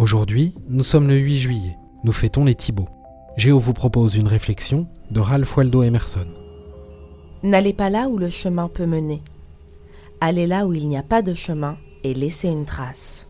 Aujourd'hui, nous sommes le 8 juillet, nous fêtons les Thibauts. Géo vous propose une réflexion de Ralph Waldo Emerson. N'allez pas là où le chemin peut mener. Allez là où il n'y a pas de chemin et laissez une trace.